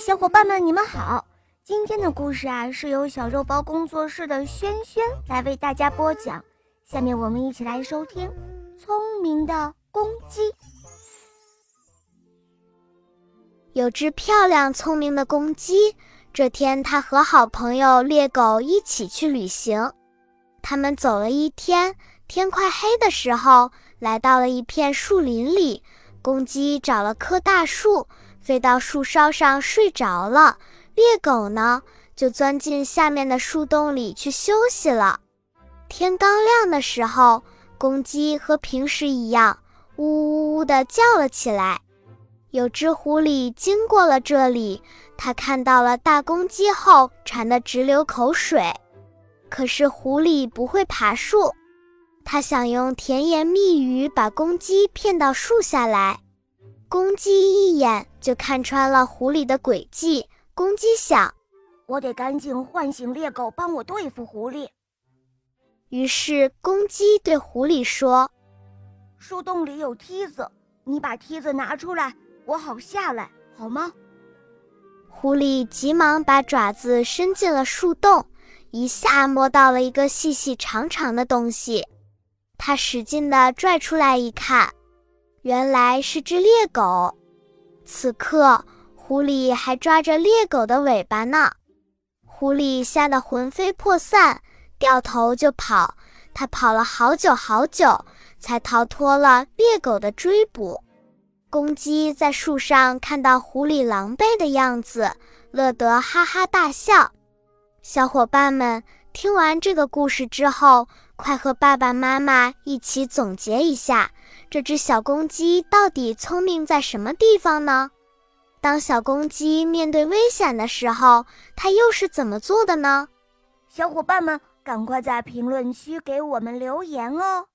小伙伴们，你们好！今天的故事啊，是由小肉包工作室的轩轩来为大家播讲。下面我们一起来收听《聪明的公鸡》。有只漂亮聪明的公鸡，这天它和好朋友猎狗一起去旅行。他们走了一天，天快黑的时候，来到了一片树林里。公鸡找了棵大树。飞到树梢上睡着了，猎狗呢就钻进下面的树洞里去休息了。天刚亮的时候，公鸡和平时一样，呜呜呜地叫了起来。有只狐狸经过了这里，它看到了大公鸡后，馋得直流口水。可是狐狸不会爬树，它想用甜言蜜语把公鸡骗到树下来。公鸡一眼就看穿了狐狸的诡计。公鸡想：“我得赶紧唤醒猎狗，帮我对付狐狸。”于是，公鸡对狐狸说：“树洞里有梯子，你把梯子拿出来，我好下来，好吗？”狐狸急忙把爪子伸进了树洞，一下摸到了一个细细长长的东西。它使劲地拽出来一看。原来是只猎狗，此刻狐狸还抓着猎狗的尾巴呢。狐狸吓得魂飞魄散，掉头就跑。它跑了好久好久，才逃脱了猎狗的追捕。公鸡在树上看到狐狸狼狈的样子，乐得哈哈大笑。小伙伴们，听完这个故事之后，快和爸爸妈妈一起总结一下。这只小公鸡到底聪明在什么地方呢？当小公鸡面对危险的时候，它又是怎么做的呢？小伙伴们，赶快在评论区给我们留言哦！